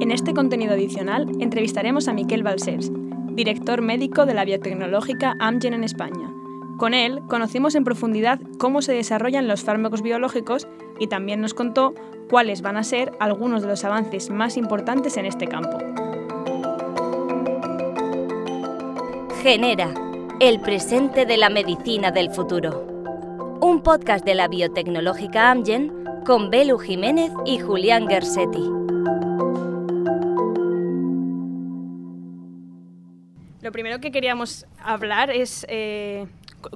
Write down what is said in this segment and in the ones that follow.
En este contenido adicional entrevistaremos a Miquel Balsers, director médico de la biotecnológica Amgen en España. Con él conocimos en profundidad cómo se desarrollan los fármacos biológicos y también nos contó cuáles van a ser algunos de los avances más importantes en este campo. Genera, el presente de la medicina del futuro. Un podcast de la biotecnológica Amgen con Belu Jiménez y Julián Gersetti. Lo primero que queríamos hablar es eh,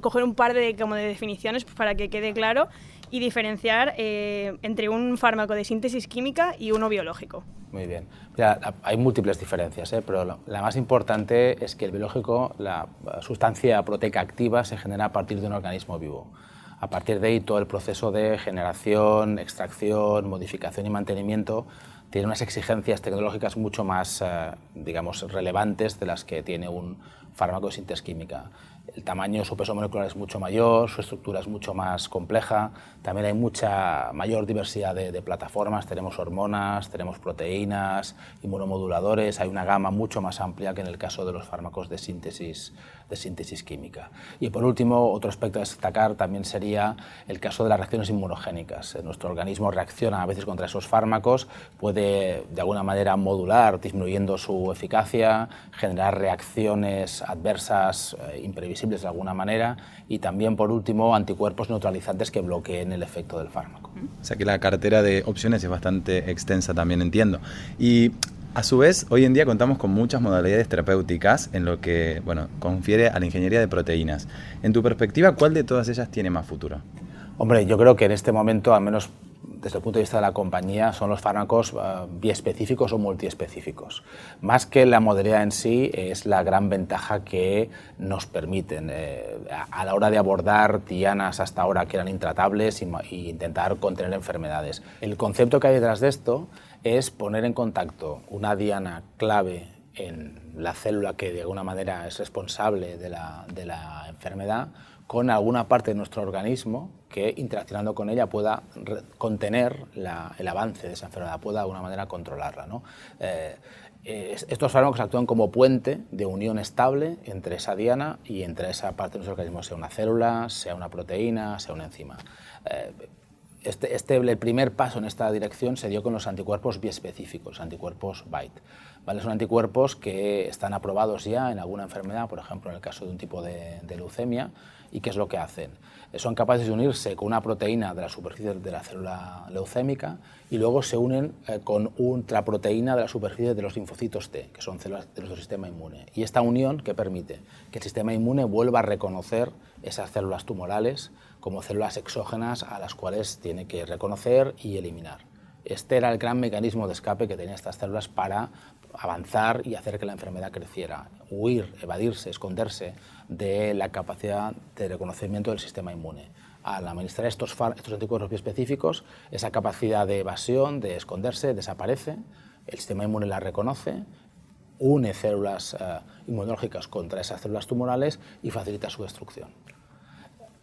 coger un par de, como de definiciones para que quede claro y diferenciar eh, entre un fármaco de síntesis química y uno biológico. Muy bien. hay múltiples diferencias, ¿eh? pero la, más importante es que el biológico, la sustancia proteica activa, se genera a partir de un organismo vivo. A partir de ahí, todo el proceso de generación, extracción, modificación y mantenimiento tiene unas exigencias tecnológicas mucho más, eh, digamos, relevantes de las que tiene un fármaco de síntesis química. El tamaño, su peso molecular es mucho mayor, su estructura es mucho más compleja, también hay mucha mayor diversidad de, plataformas, tenemos hormonas, tenemos proteínas, inmunomoduladores, hay una gama mucho más amplia que en el caso de los fármacos de síntesis, de síntesis química. Y por último, otro aspecto a destacar también sería el caso de las reacciones inmunogénicas. Nuestro organismo reacciona a veces contra esos fármacos, puede de alguna manera modular, disminuyendo su eficacia, generar reacciones adversas eh, imprevisibles de alguna manera y también, por último, anticuerpos neutralizantes que bloqueen el efecto del fármaco. O sea que la cartera de opciones es bastante extensa también, entiendo. Y a su vez, hoy en día contamos con muchas modalidades terapéuticas en lo que bueno, confiere a la ingeniería de proteínas. En tu perspectiva, ¿cuál de todas ellas tiene más futuro? Hombre, yo creo que en este momento, al menos desde el punto de vista de la compañía, son los fármacos uh, biespecíficos o multiespecíficos. Más que la modalidad en sí, es la gran ventaja que nos permiten eh, a la hora de abordar dianas hasta ahora que eran intratables e intentar contener enfermedades. El concepto que hay detrás de esto es poner en contacto una diana clave en la célula que de alguna manera es responsable de la, de la enfermedad con alguna parte de nuestro organismo que interaccionando con ella pueda contener el avance de esa enfermedad, pueda de alguna manera controlarla. ¿no? Eh, estos fármacos actúan como puente de unión estable entre esa diana y entre esa parte de nuestro organismo, sea una célula, sea una proteína, sea una enzima. Eh, este, este, el primer paso en esta dirección se dio con los anticuerpos biespecíficos, anticuerpos BITE. ¿vale? Son anticuerpos que están aprobados ya en alguna enfermedad, por ejemplo en el caso de un tipo de, leucemia, ¿Y qué es lo que hacen? Son capaces de unirse con una proteína de la superficie de la célula leucémica y luego se unen eh, con otra proteína de la superficie de los linfocitos T, que son células de nuestro sistema inmune. Y esta unión que permite que el sistema inmune vuelva a reconocer esas células tumorales como células exógenas a las cuales tiene que reconocer y eliminar. Este era el gran mecanismo de escape que tenían estas células para avanzar y hacer que la enfermedad creciera, huir, evadirse, esconderse de la capacidad de reconocimiento del sistema inmune. Al administrar estos, estos anticuerpos específicos, esa capacidad de evasión, de esconderse, desaparece, el sistema inmune la reconoce, une células eh, inmunológicas contra esas células tumorales y facilita su destrucción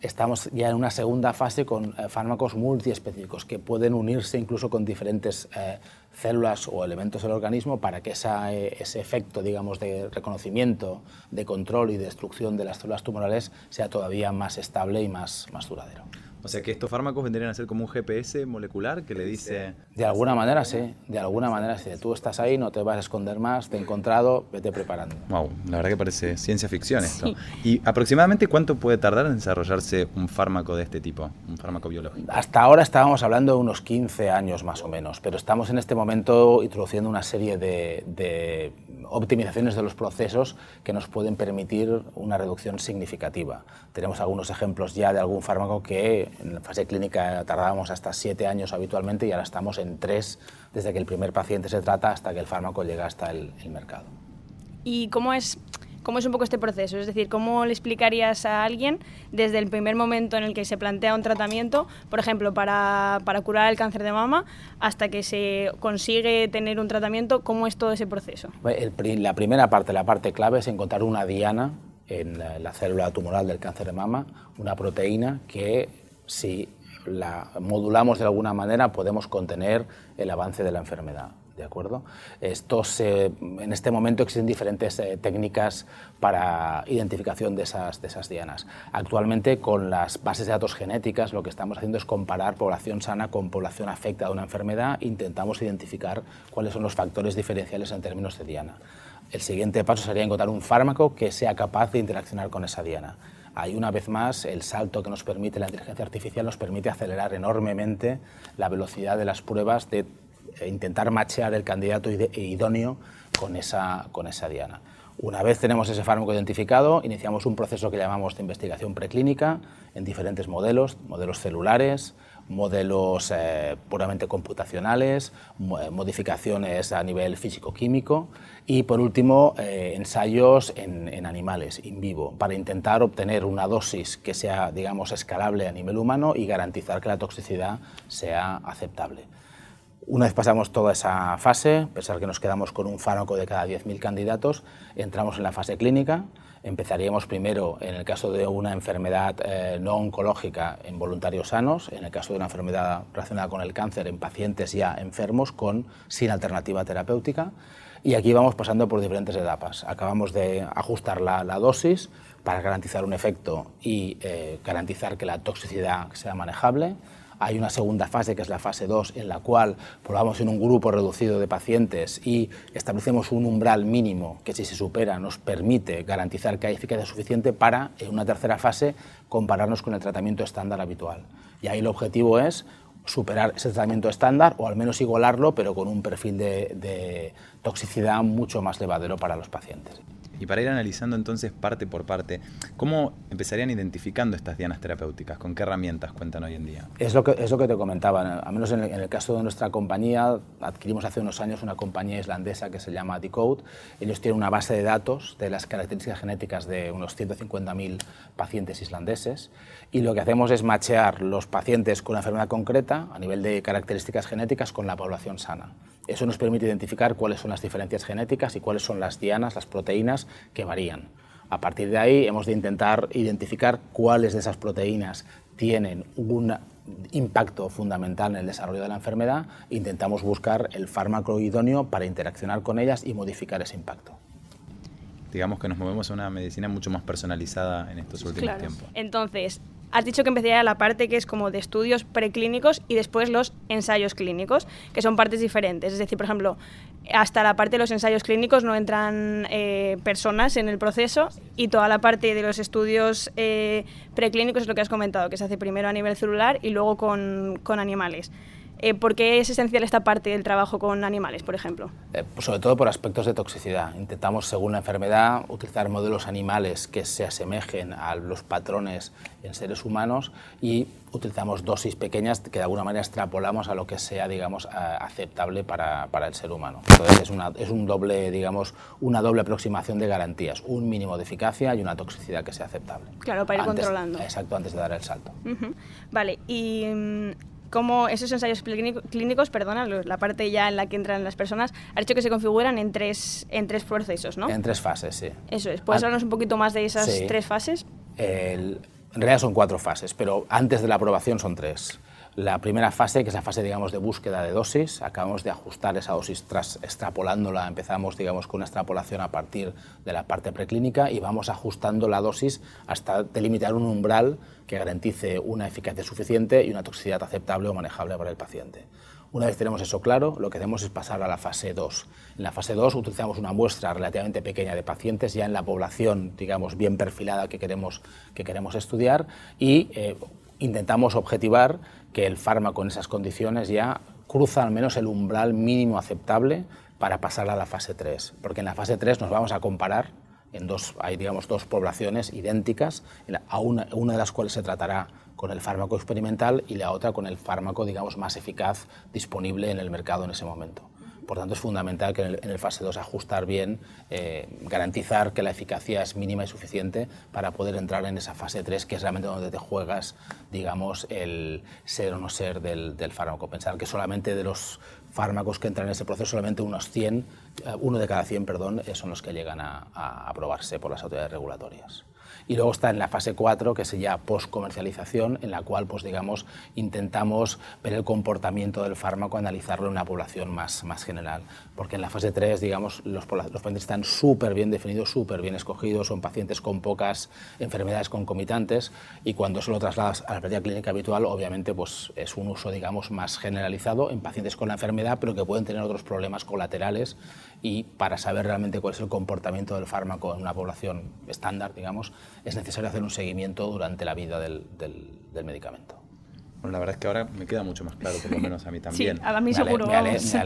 estamos ya en una segunda fase con eh, fármacos multiespecíficos que pueden unirse incluso con diferentes eh, células o elementos del organismo para que eh, ese efecto digamos, de reconocimiento, de control y destrucción de las células tumorales sea todavía más estable y más, más duradero. O sea que estos fármacos vendrían a ser como un GPS molecular que le dice... De alguna manera sí, de alguna manera sí. Tú estás ahí, no te vas a esconder más, te he encontrado, vete preparando. Wow, la verdad que parece ciencia ficción esto. ¿Y aproximadamente cuánto puede tardar en desarrollarse un fármaco de este tipo, un fármaco biológico? Hasta ahora estábamos hablando de unos 15 años más o menos, pero estamos en este momento introduciendo una serie de, de optimizaciones de los procesos que nos pueden permitir una reducción significativa. Tenemos algunos ejemplos ya de algún fármaco que en la fase clínica tardábamos hasta siete años habitualmente y ahora estamos en tres desde que el primer paciente se trata hasta que el fármaco llega hasta el, mercado. ¿Y cómo es, cómo es un poco este proceso? Es decir, ¿cómo le explicarías a alguien desde el primer momento en el que se plantea un tratamiento, por ejemplo, para, para curar el cáncer de mama, hasta que se consigue tener un tratamiento? ¿Cómo es todo ese proceso? la primera parte, la parte clave es encontrar una diana en la célula tumoral del cáncer de mama, una proteína que si la modulamos de alguna manera, podemos contener el avance de la enfermedad. ¿De acuerdo? Estos, en este momento existen diferentes eh, técnicas para identificación de esas, de esas dianas. Actualmente, con las bases de datos genéticas, lo que estamos haciendo es comparar población sana con población afectada de una enfermedad. Intentamos identificar cuáles son los factores diferenciales en términos de diana. El siguiente paso sería encontrar un fármaco que sea capaz de interaccionar con esa diana. Ahí, una vez más, el salto que nos permite la inteligencia artificial nos permite acelerar enormemente la velocidad de las pruebas de e intentar machear el candidato idóneo con esa, con esa diana. Una vez tenemos ese fármaco identificado, iniciamos un proceso que llamamos de investigación preclínica en diferentes modelos, modelos celulares, modelos eh, puramente computacionales, eh, modificaciones a nivel físico-químico y, por último, eh, ensayos en, animales, in vivo, para intentar obtener una dosis que sea, digamos, escalable a nivel humano y garantizar que la toxicidad sea aceptable. Una vez pasamos toda esa fase, pensar que nos quedamos con un fármaco de cada 10.000 candidatos, entramos en la fase clínica. Empezaríamos primero, en el caso de una enfermedad eh, no oncológica, en voluntarios sanos, en el caso de una enfermedad relacionada con el cáncer, en pacientes ya enfermos con, sin alternativa terapéutica. Y aquí vamos pasando por diferentes etapas. Acabamos de ajustar la, dosis para garantizar un efecto y eh, garantizar que la toxicidad sea manejable hay una segunda fase, que es la fase 2, en la cual probamos en un grupo reducido de pacientes y establecemos un umbral mínimo que si se supera nos permite garantizar que hay eficacia suficiente para, en una tercera fase, compararnos con el tratamiento estándar habitual. Y ahí el objetivo es superar ese tratamiento estándar o al menos igualarlo, pero con un perfil de, de toxicidad mucho más levadero para los pacientes. Y para ir analizando entonces parte por parte, ¿cómo empezarían identificando estas dianas terapéuticas? ¿Con qué herramientas cuentan hoy en día? Es lo que, es lo que te comentaba. Al menos en el, caso de nuestra compañía, adquirimos hace unos años una compañía islandesa que se llama Decode. Ellos tienen una base de datos de las características genéticas de unos 150.000 pacientes islandeses y lo que hacemos es machear los pacientes con una enfermedad concreta a nivel de características genéticas con la población sana. Eso nos permite identificar cuáles son las diferencias genéticas y cuáles son las dianas, las proteínas que varían. A partir de ahí hemos de intentar identificar cuáles de esas proteínas tienen un impacto fundamental en el desarrollo de la enfermedad intentamos buscar el fármaco idóneo para interaccionar con ellas y modificar ese impacto digamos que nos movemos a una medicina mucho más personalizada en estos últimos tiempos. Entonces, Has dicho que empezaría la parte que es como de estudios preclínicos y después los ensayos clínicos, que son partes diferentes. Es decir, por ejemplo, hasta la parte de los ensayos clínicos no entran eh, personas en el proceso y toda la parte de los estudios eh, preclínicos es lo que has comentado, que se hace primero a nivel celular y luego con, con animales. Eh, ¿Por qué es esencial esta parte del trabajo con animales, por ejemplo? Eh, pues sobre todo por aspectos de toxicidad. Intentamos, según la enfermedad, utilizar modelos animales que se asemejen a los patrones en seres humanos y utilizamos dosis pequeñas que de alguna manera extrapolamos a lo que sea, digamos, aceptable para, para el ser humano. Entonces es una, es un doble, digamos, una doble aproximación de garantías, un mínimo de eficacia y una toxicidad que sea aceptable. Claro, para ir controlando. Exacto, antes de dar el salto. Vale, y mm, cómo esos ensayos clínicos, perdona, la parte ya en la que entran las personas, ha dicho que se configuran en tres, en tres procesos, ¿no? En tres fases, sí. Eso es. ¿Puedes hablarnos un poquito más de esas tres fases? en realidad son cuatro fases, pero antes de la aprobación son tres. La primera fase, que es la fase digamos, de búsqueda de dosis, acabamos de ajustar esa dosis tras extrapolándola, empezamos digamos, con una extrapolación a partir de la parte preclínica y vamos ajustando la dosis hasta delimitar un umbral que garantice una eficacia suficiente y una toxicidad aceptable o manejable para el paciente. Una vez tenemos eso claro, lo que hacemos es pasar a la fase 2. En la fase 2 utilizamos una muestra relativamente pequeña de pacientes ya en la población, digamos, bien perfilada que queremos, que queremos estudiar y eh, intentamos objetivar que el fármaco en esas condiciones ya cruza al menos el umbral mínimo aceptable para pasar a la fase 3, porque en la fase 3 nos vamos a comparar en dos, hay digamos dos poblaciones idénticas, a una, una, de las cuales se tratará con el fármaco experimental y la otra con el fármaco digamos más eficaz disponible en el mercado en ese momento. Por tanto, es fundamental que en el, fase 2 ajustar bien, eh, garantizar que la eficacia es mínima y suficiente para poder entrar en esa fase 3, que es realmente donde te juegas, digamos, el ser o no ser del, fármaco. Pensar que solamente de los fármacos que entran en ese proceso, solamente unos 100, eh, uno de cada 100, perdón, eh, son los que llegan a, a aprobarse por las autoridades regulatorias. Y luego está en la fase 4, que sería post-comercialización, en la cual pues, digamos, intentamos ver el comportamiento del fármaco, analizarlo en una población más, más general. Porque en la fase 3, digamos, los, los pacientes están súper bien definidos, súper bien escogidos, son pacientes con pocas enfermedades concomitantes y cuando se lo trasladas a la práctica clínica habitual, obviamente pues, es un uso digamos, más generalizado en pacientes con la enfermedad, pero que pueden tener otros problemas colaterales y para saber realmente cuál es el comportamiento del fármaco en una población estándar, digamos, es necesario hacer un seguimiento durante la vida del, del, medicamento. Bueno, la verdad es que ahora me queda mucho más claro, por lo menos a mí también. Sí, a mí seguro.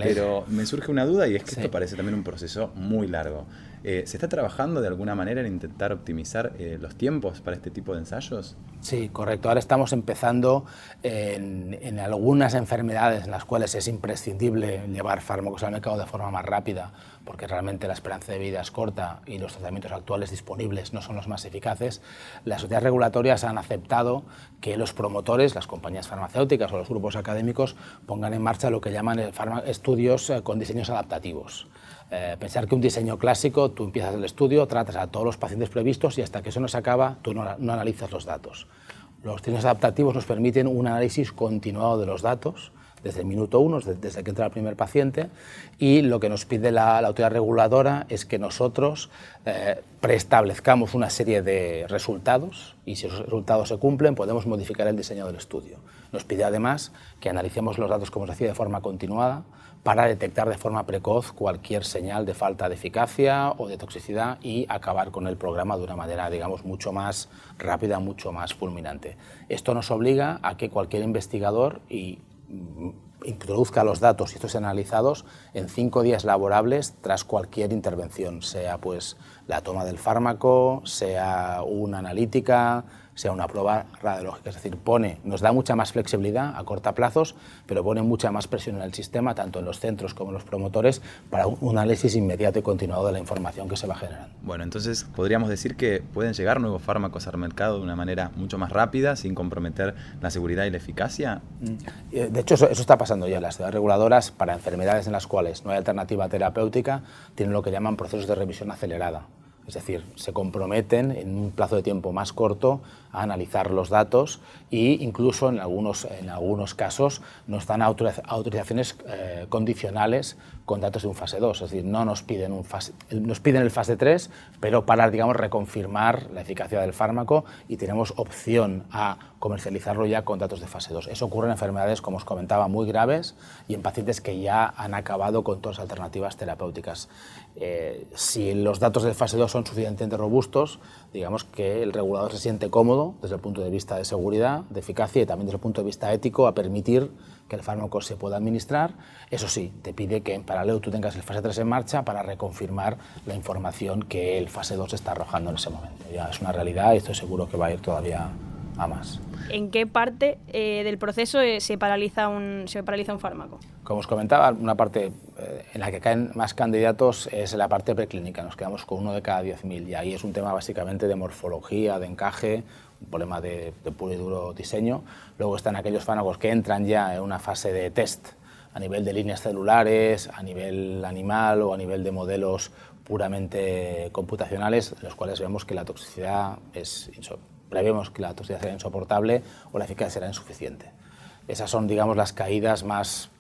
Pero me surge una duda y es que esto parece también un proceso muy largo. Eh, ¿Se está trabajando de alguna manera en intentar optimizar eh, los tiempos para este tipo de ensayos? Sí, correcto. Ahora estamos empezando en, en, algunas enfermedades en las cuales es imprescindible llevar fármacos al mercado de forma más rápida, porque realmente la esperanza de vida es corta y los tratamientos actuales disponibles no son los más eficaces. Las sociedades regulatorias han aceptado que los promotores, las compañías farmacéuticas o los grupos académicos pongan en marcha lo que llaman estudios eh, con diseños adaptativos. Eh, pensar que un diseño clásico, tú empiezas el estudio, tratas a todos los pacientes previstos y hasta que eso no se acaba, tú no, analizas los datos. Los diseños adaptativos nos permiten un análisis continuado de los datos desde el minuto uno, desde, que entra el primer paciente, y lo que nos pide la, autoridad reguladora es que nosotros eh, preestablezcamos una serie de resultados y si esos resultados se cumplen podemos modificar el diseño del estudio. Nos pide además que analicemos los datos como se hacía de forma continuada, para detectar de forma precoz cualquier señal de falta de eficacia o de toxicidad y acabar con el programa de una manera, digamos, mucho más rápida, mucho más fulminante. Esto nos obliga a que cualquier investigador y introduzca los datos y estos analizados en cinco días laborables tras cualquier intervención, sea pues la toma del fármaco, sea una analítica, sea una prueba radiológica. Es decir, pone, nos da mucha más flexibilidad a corta plazos, pero pone mucha más presión en el sistema, tanto en los centros como en los promotores, para un análisis inmediato y continuado de la información que se va generando. Bueno, entonces podríamos decir que pueden llegar nuevos fármacos al mercado de una manera mucho más rápida, sin comprometer la seguridad y la eficacia. Mm. Eh, de hecho, eso, está pasando ya. Las ciudades reguladoras, para enfermedades en las cuales no hay alternativa terapéutica, tienen lo que llaman procesos de revisión acelerada. Es decir, se comprometen en un plazo de tiempo más corto a analizar los datos e incluso en algunos, en algunos casos nos dan autorizaciones eh, condicionales con datos de un fase 2. Es decir, no nos piden, un fase, nos piden el fase 3, pero para digamos, reconfirmar la eficacia del fármaco y tenemos opción a comercializarlo ya con datos de fase 2. Eso ocurre en enfermedades, como os comentaba, muy graves y en pacientes que ya han acabado con todas las alternativas terapéuticas. Eh, si los datos de fase 2 son suficientemente robustos, digamos que el regulador se siente cómodo desde el punto de vista de seguridad, de eficacia y también desde el punto de vista ético a permitir que el fármaco se pueda administrar. Eso sí, te pide que en paralelo tú tengas el fase 3 en marcha para reconfirmar la información que el fase 2 está arrojando en ese momento. Ya es una realidad y estoy seguro que va a ir todavía a más. ¿En qué parte eh, del proceso eh, se, paraliza un, se paraliza un fármaco? Como os comentaba, una parte eh, en la que caen más candidatos es la parte preclínica. Nos quedamos con uno de cada 10.000 y ahí es un tema básicamente de morfología, de encaje, un problema de, de puro y duro diseño. Luego están aquellos fármacos que entran ya en una fase de test a nivel de líneas celulares, a nivel animal o a nivel de modelos puramente computacionales, en los cuales vemos que la toxicidad es prevemos que la toxicidad será insoportable o la eficacia será insuficiente. Esas son, digamos, las caídas más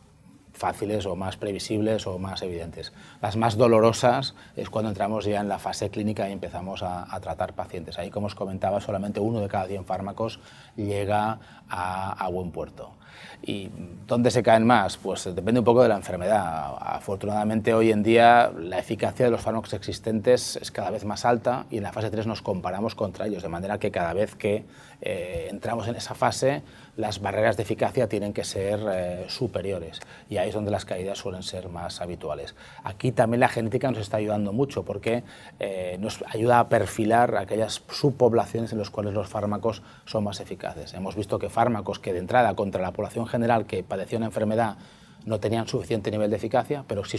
fáciles o más previsibles o más evidentes. Las más dolorosas es cuando entramos ya en la fase clínica y empezamos a, tratar pacientes. Ahí, como os comentaba, solamente uno de cada 100 fármacos llega a, a buen puerto. ¿Y dónde se caen más? Pues depende un poco de la enfermedad. Afortunadamente hoy en día la eficacia de los fármacos existentes es cada vez más alta y en la fase 3 nos comparamos contra ellos, de manera que cada vez que eh, entramos en esa fase las barreras de eficacia tienen que ser eh, superiores y ahí es donde las caídas suelen ser más habituales. Aquí también la genética nos está ayudando mucho porque eh, nos ayuda a perfilar aquellas subpoblaciones en las cuales los fármacos son más eficaces. Hemos visto que fármacos que de entrada contra la población general que padecía una enfermedad no tenían suficiente nivel de eficacia, pero si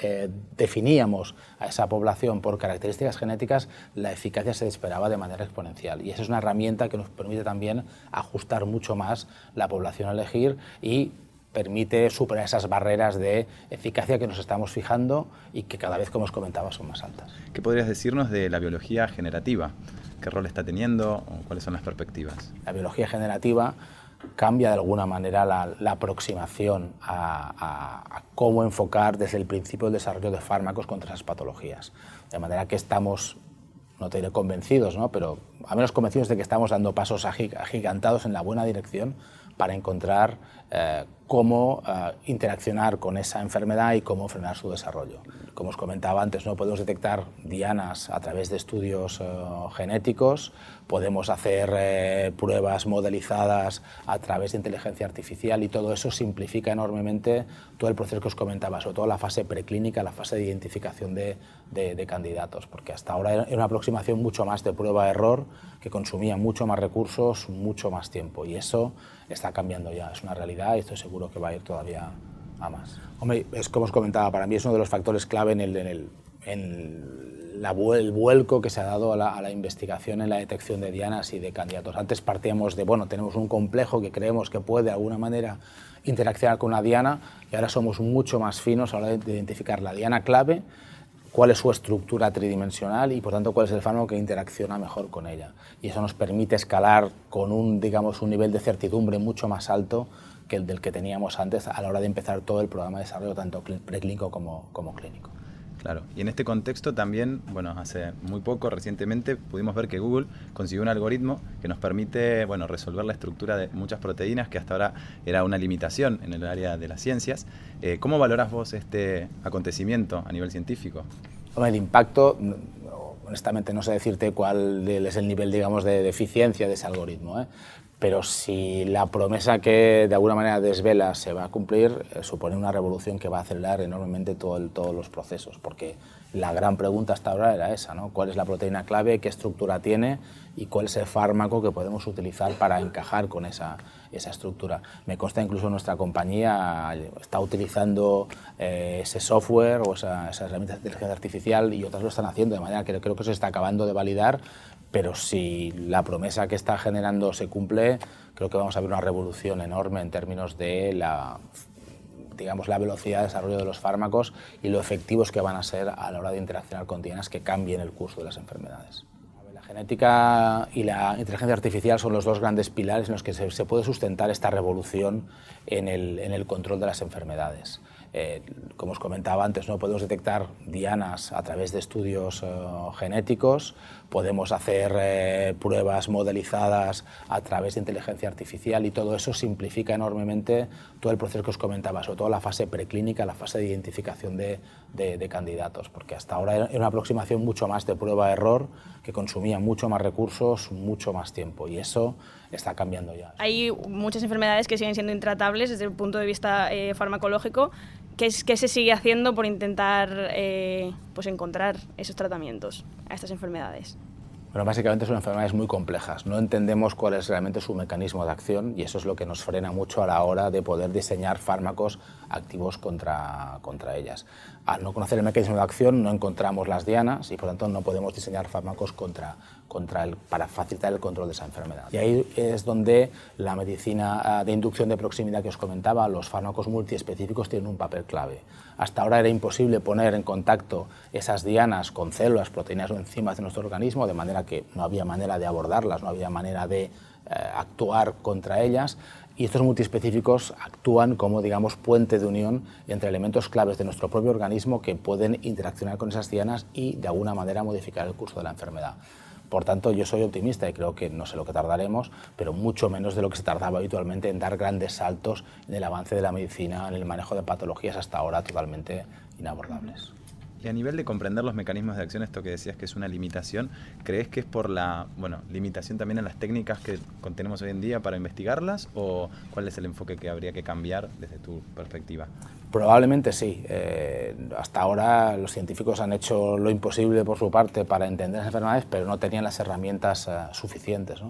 eh, definíamos a esa población por características genéticas, la eficacia se esperaba de manera exponencial. Y esa es una herramienta que nos permite también ajustar mucho más la población a elegir y permite superar esas barreras de eficacia que nos estamos fijando y que cada vez, como os comentaba, son más altas. ¿Qué podrías decirnos de la biología generativa? ¿Qué rol está teniendo o cuáles son las perspectivas? La biología generativa cambia de alguna manera la, aproximación a, cómo enfocar desde el principio el desarrollo de fármacos contra esas patologías. De manera que estamos, no te diré convencidos, ¿no? pero a menos convencidos de que estamos dando pasos agigantados en la buena dirección para encontrar eh, cómo eh, interaccionar con esa enfermedad y cómo frenar su desarrollo. Como os comentaba antes, no podemos detectar dianas a través de estudios eh, genéticos, podemos hacer pruebas modelizadas a través de inteligencia artificial y todo eso simplifica enormemente todo el proceso que os comentaba, sobre todo la fase preclínica, la fase de identificación de, de candidatos, porque hasta ahora era una aproximación mucho más de prueba-error que consumía mucho más recursos, mucho más tiempo y eso está cambiando ya, es una realidad y estoy seguro que va a ir todavía a más. Hombre, es como os comentaba, para mí es uno de los factores clave en el, en el, en la, el vuelco que se ha dado a la, a la, investigación en la detección de dianas y de candidatos. Antes partíamos de, bueno, tenemos un complejo que creemos que puede de alguna manera interaccionar con una diana y ahora somos mucho más finos a la hora de identificar la diana clave cuál es su estructura tridimensional y por tanto cuál es el fármaco que interacciona mejor con ella. Y eso nos permite escalar con un, digamos, un nivel de certidumbre mucho más alto que el del que teníamos antes a la hora de empezar todo el programa de desarrollo, tanto preclínico como, como clínico. Claro, y en este contexto también, bueno, hace muy poco, recientemente, pudimos ver que Google consiguió un algoritmo que nos permite, bueno, resolver la estructura de muchas proteínas que hasta ahora era una limitación en el área de las ciencias. Eh, ¿Cómo valoras vos este acontecimiento a nivel científico? el impacto, honestamente no sé decirte cuál es el nivel, digamos, de, eficiencia de ese algoritmo, ¿eh? Pero si la promesa que de alguna manera desvela se va a cumplir, eh, supone una revolución que va a acelerar enormemente todo todos los procesos, porque la gran pregunta hasta ahora era esa. ¿Cuál es la proteína clave, qué estructura tiene y cuál es el fármaco que podemos utilizar para encajar con esa, esa estructura? Me consta incluso nuestra compañía está utilizando eh, ese software o esa, esas herramientas de inteligencia artificial y otras lo están haciendo, de manera que creo que se está acabando de validar pero si la promesa que está generando se cumple, creo que vamos a ver una revolución enorme en términos de la digamos, la velocidad de desarrollo de los fármacos y lo efectivos que van a ser a la hora de interaccionar con dianas que cambien el curso de las enfermedades. La genética y la inteligencia artificial son los dos grandes pilares en los que se, puede sustentar esta revolución en el control de las enfermedades. Eh, como os comentaba antes, no podemos detectar dianas a través de estudios eh, genéticos, podemos hacer eh, pruebas modelizadas a través de inteligencia artificial y todo eso simplifica enormemente todo el proceso que os comentaba, sobre todo la fase preclínica, la fase de identificación de, de candidatos, porque hasta ahora era una aproximación mucho más de prueba-error que consumía mucho más recursos, mucho más tiempo y eso está cambiando ya. Hay muchas enfermedades que siguen siendo intratables desde el punto de vista eh, farmacológico. ¿Qué, es, ¿Qué, se sigue haciendo por intentar eh, pues encontrar esos tratamientos a estas enfermedades? Bueno, básicamente son enfermedades muy complejas. No entendemos cuál es realmente su mecanismo de acción y eso es lo que nos frena mucho a la hora de poder diseñar fármacos activos contra, contra ellas. Al no conocer el mecanismo de acción no encontramos las dianas y por tanto no podemos diseñar fármacos contra, contra el, para facilitar el control de esa enfermedad. Y ahí es donde la medicina ah, de inducción de proximidad que os comentaba, los fármacos multiespecíficos tienen un papel clave. Hasta ahora era imposible poner en contacto esas dianas con células, proteínas o enzimas de nuestro organismo, de manera que no había manera de abordarlas, no había manera de eh, actuar contra ellas. Y estos multiespecíficos actúan como, digamos, puente de unión entre elementos claves de nuestro propio organismo que pueden interaccionar con esas dianas y, de alguna manera, modificar el curso de la enfermedad. Por tanto, yo soy optimista y creo que no sé lo que tardaremos, pero mucho menos de lo que se tardaba habitualmente en dar grandes saltos en el avance de la medicina, en el manejo de patologías hasta ahora totalmente inabordables. Y a nivel de comprender los mecanismos de acción, esto que decías que es una limitación, ¿crees que es por la bueno, limitación también en las técnicas que tenemos hoy en día para investigarlas o cuál es el enfoque que habría que cambiar desde tu perspectiva? Probablemente sí. Eh, hasta ahora los científicos han hecho lo imposible por su parte para entender las enfermedades, pero no tenían las herramientas eh, suficientes.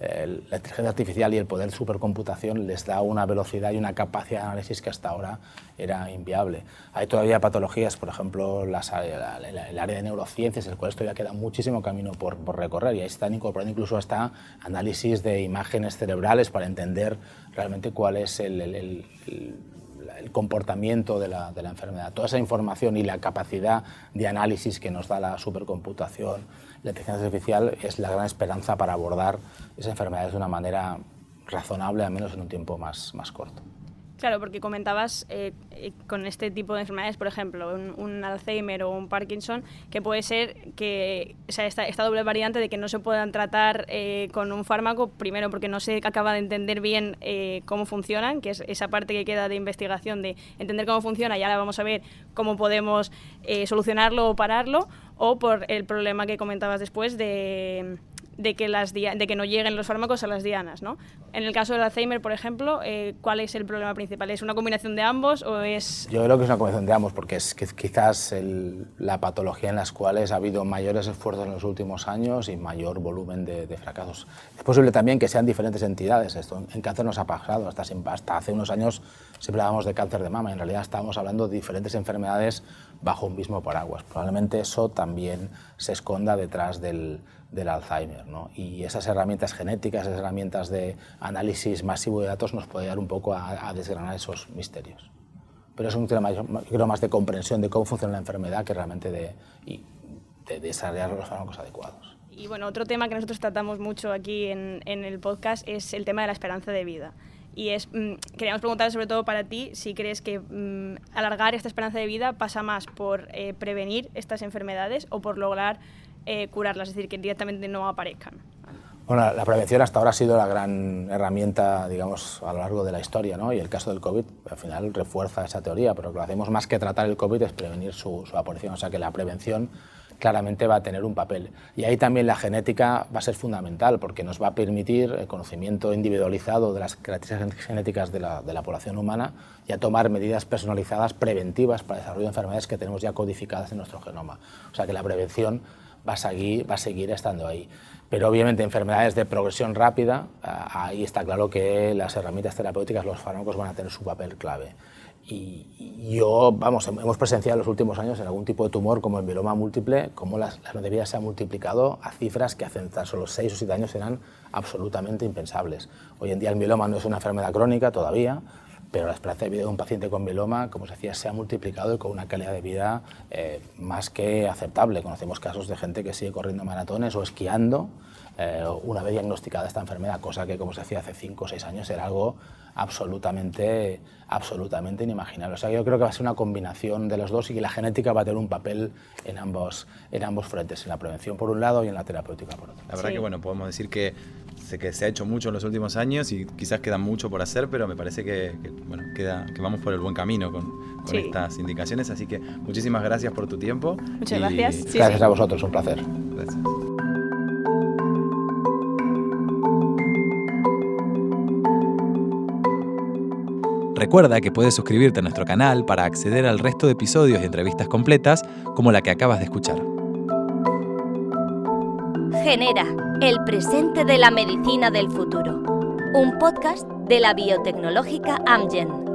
la inteligencia artificial y el poder de supercomputación les da una velocidad y una capacidad de análisis que hasta ahora era inviable. Hay todavía patologías, por ejemplo, las, el área de neurociencias, en el cual todavía queda muchísimo camino por, recorrer y ahí están incorporando incluso hasta análisis de imágenes cerebrales para entender realmente cuál es el comportamiento de la, la, enfermedad. Toda esa información y la capacidad de análisis que nos da la supercomputación, la inteligencia artificial, es la gran esperanza para abordar esas enfermedades de una manera razonable, al menos en un tiempo más corto. Claro, porque comentabas eh, eh, con este tipo de enfermedades, por ejemplo, un, Alzheimer o un Parkinson, que puede ser que o sea, esta, esta, doble variante de que no se puedan tratar eh, con un fármaco, primero porque no se acaba de entender bien cómo funcionan, que es esa parte que queda de investigación de entender cómo funciona y ahora vamos a ver cómo podemos solucionarlo o pararlo, o por el problema que comentabas después de de que, las de que no lleguen los fármacos a las dianas. ¿no? En el caso del Alzheimer, por ejemplo, eh, ¿cuál es el problema principal? ¿Es una combinación de ambos o es...? Yo creo que es una combinación de ambos, porque es quizás la patología en las cuales ha habido mayores esfuerzos en los últimos años y mayor volumen de, fracasos. Es posible también que sean diferentes entidades. Esto en cáncer nos ha pasado. Hasta, hasta hace unos años siempre hablábamos de cáncer de mama. En realidad estábamos hablando de diferentes enfermedades bajo un mismo paraguas. Probablemente eso también se esconda detrás del del Alzheimer. ¿no? Y esas herramientas genéticas, esas herramientas de análisis masivo de datos nos puede dar un poco a, desgranar esos misterios. Pero es un tema más de comprensión de cómo funciona la enfermedad que realmente de, de desarrollar los fármacos adecuados. Y bueno, otro tema que nosotros tratamos mucho aquí en, en el podcast es el tema de la esperanza de vida. Y es, mm, queríamos preguntar sobre todo para ti si crees que mm, alargar esta esperanza de vida pasa más por eh, prevenir estas enfermedades o por lograr eh, curarlas, es decir, que directamente no aparezcan. Bueno, la prevención hasta ahora ha sido la gran herramienta, digamos, a lo largo de la historia, ¿no? Y el caso del COVID, al final, refuerza esa teoría, pero lo que hacemos más que tratar el COVID es prevenir su, su aparición, o sea que la prevención claramente va a tener un papel. Y ahí también la genética va a ser fundamental, porque nos va a permitir el conocimiento individualizado de las características genéticas de la, de la población humana y a tomar medidas personalizadas preventivas para el desarrollo de enfermedades que tenemos ya codificadas en nuestro genoma. O sea que la prevención va a seguir, va a seguir estando ahí. Pero obviamente enfermedades de progresión rápida, ah, ahí está claro que las herramientas terapéuticas, los fármacos van a tener su papel clave. Y yo, vamos, hemos presenciado en los últimos años en algún tipo de tumor como el mieloma múltiple, cómo las, la longevidad se ha multiplicado a cifras que hace tan solo 6 o 7 años eran absolutamente impensables. Hoy en día el mieloma no es una enfermedad crónica todavía, pero la esperanza de vida de un paciente con mieloma, como se decía, se ha multiplicado y con una calidad de vida eh, más que aceptable. Conocemos casos de gente que sigue corriendo maratones o esquiando eh, una vez diagnosticada esta enfermedad, cosa que, como se decía hace 5 o 6 años, era algo absolutamente, absolutamente inimaginable. O sea, yo creo que va a ser una combinación de los dos y que la genética va a tener un papel en ambos, en ambos frentes, en la prevención por un lado y en la terapéutica por otro. La verdad que, bueno, podemos decir que sé que se ha hecho mucho en los últimos años y quizás queda mucho por hacer, pero me parece que, bueno, queda, que vamos por el buen camino con, con estas indicaciones. Así que muchísimas gracias por tu tiempo. Muchas gracias. gracias a vosotros, un placer. Gracias. Recuerda que puedes suscribirte a nuestro canal para acceder al resto de episodios y entrevistas completas como la que acabas de escuchar. Genera, el presente de la medicina del futuro. Un podcast de la biotecnológica Amgen.